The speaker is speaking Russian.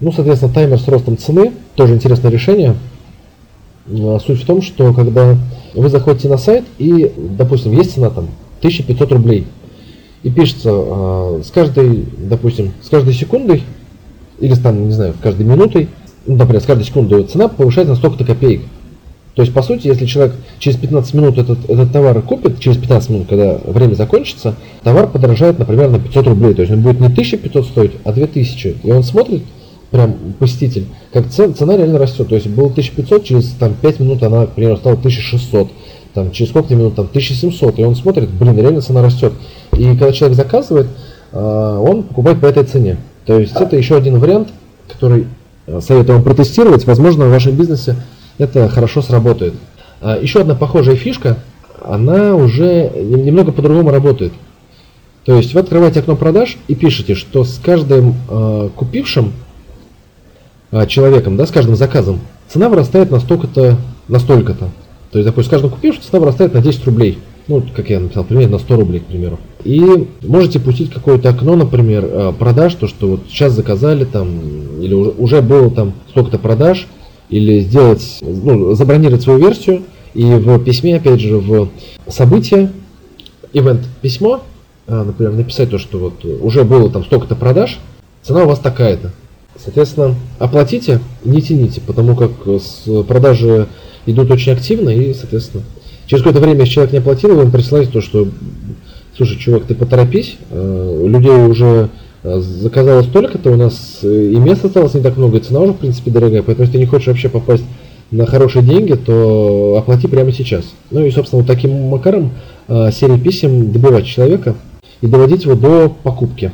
Ну, соответственно, таймер с ростом цены, тоже интересное решение. А, суть в том, что когда вы заходите на сайт и, допустим, есть цена там 1500 рублей, и пишется э, с каждой, допустим, с каждой секундой, или там, не знаю, с каждой минутой, ну, например, с каждой секундой цена повышается на столько-то копеек. То есть, по сути, если человек через 15 минут этот, этот товар купит, через 15 минут, когда время закончится, товар подорожает, например, на 500 рублей. То есть он будет не 1500 стоить, а 2000. И он смотрит, прям посетитель, как цена, цена реально растет. То есть было 1500, через там, 5 минут она, к примеру, стала 1600 там, через сколько минут, там, 1700, и он смотрит, блин, реально цена растет. И когда человек заказывает, а, он покупает по этой цене. То есть это еще один вариант, который э, советую вам протестировать. Возможно, в вашем бизнесе это хорошо сработает. А, еще одна похожая фишка, она уже немного по-другому работает. То есть вы открываете окно продаж и пишете, что с каждым э, купившим человеком, да, с каждым заказом, цена вырастает на столько-то, на столько-то. То есть, допустим, с каждым купившим цена вырастает на 10 рублей. Ну, как я написал, примерно на 100 рублей, к примеру. И можете пустить какое-то окно, например, продаж, то, что вот сейчас заказали там, или уже, уже было там столько-то продаж, или сделать, ну, забронировать свою версию, и в письме, опять же, в событие, ивент письмо, а, например, написать то, что вот уже было там столько-то продаж, цена у вас такая-то. Соответственно, оплатите не тяните, потому как продажи идут очень активно и, соответственно, через какое-то время, если человек не оплатил, вы ему присылаете то, что, слушай, чувак, ты поторопись, э, людей уже Э, заказала столько-то, у нас э, и места осталось не так много, и цена уже, в принципе, дорогая, поэтому если ты не хочешь вообще попасть на хорошие деньги, то оплати прямо сейчас. Ну и, собственно, вот таким макаром серии писем добивать человека и доводить его до покупки.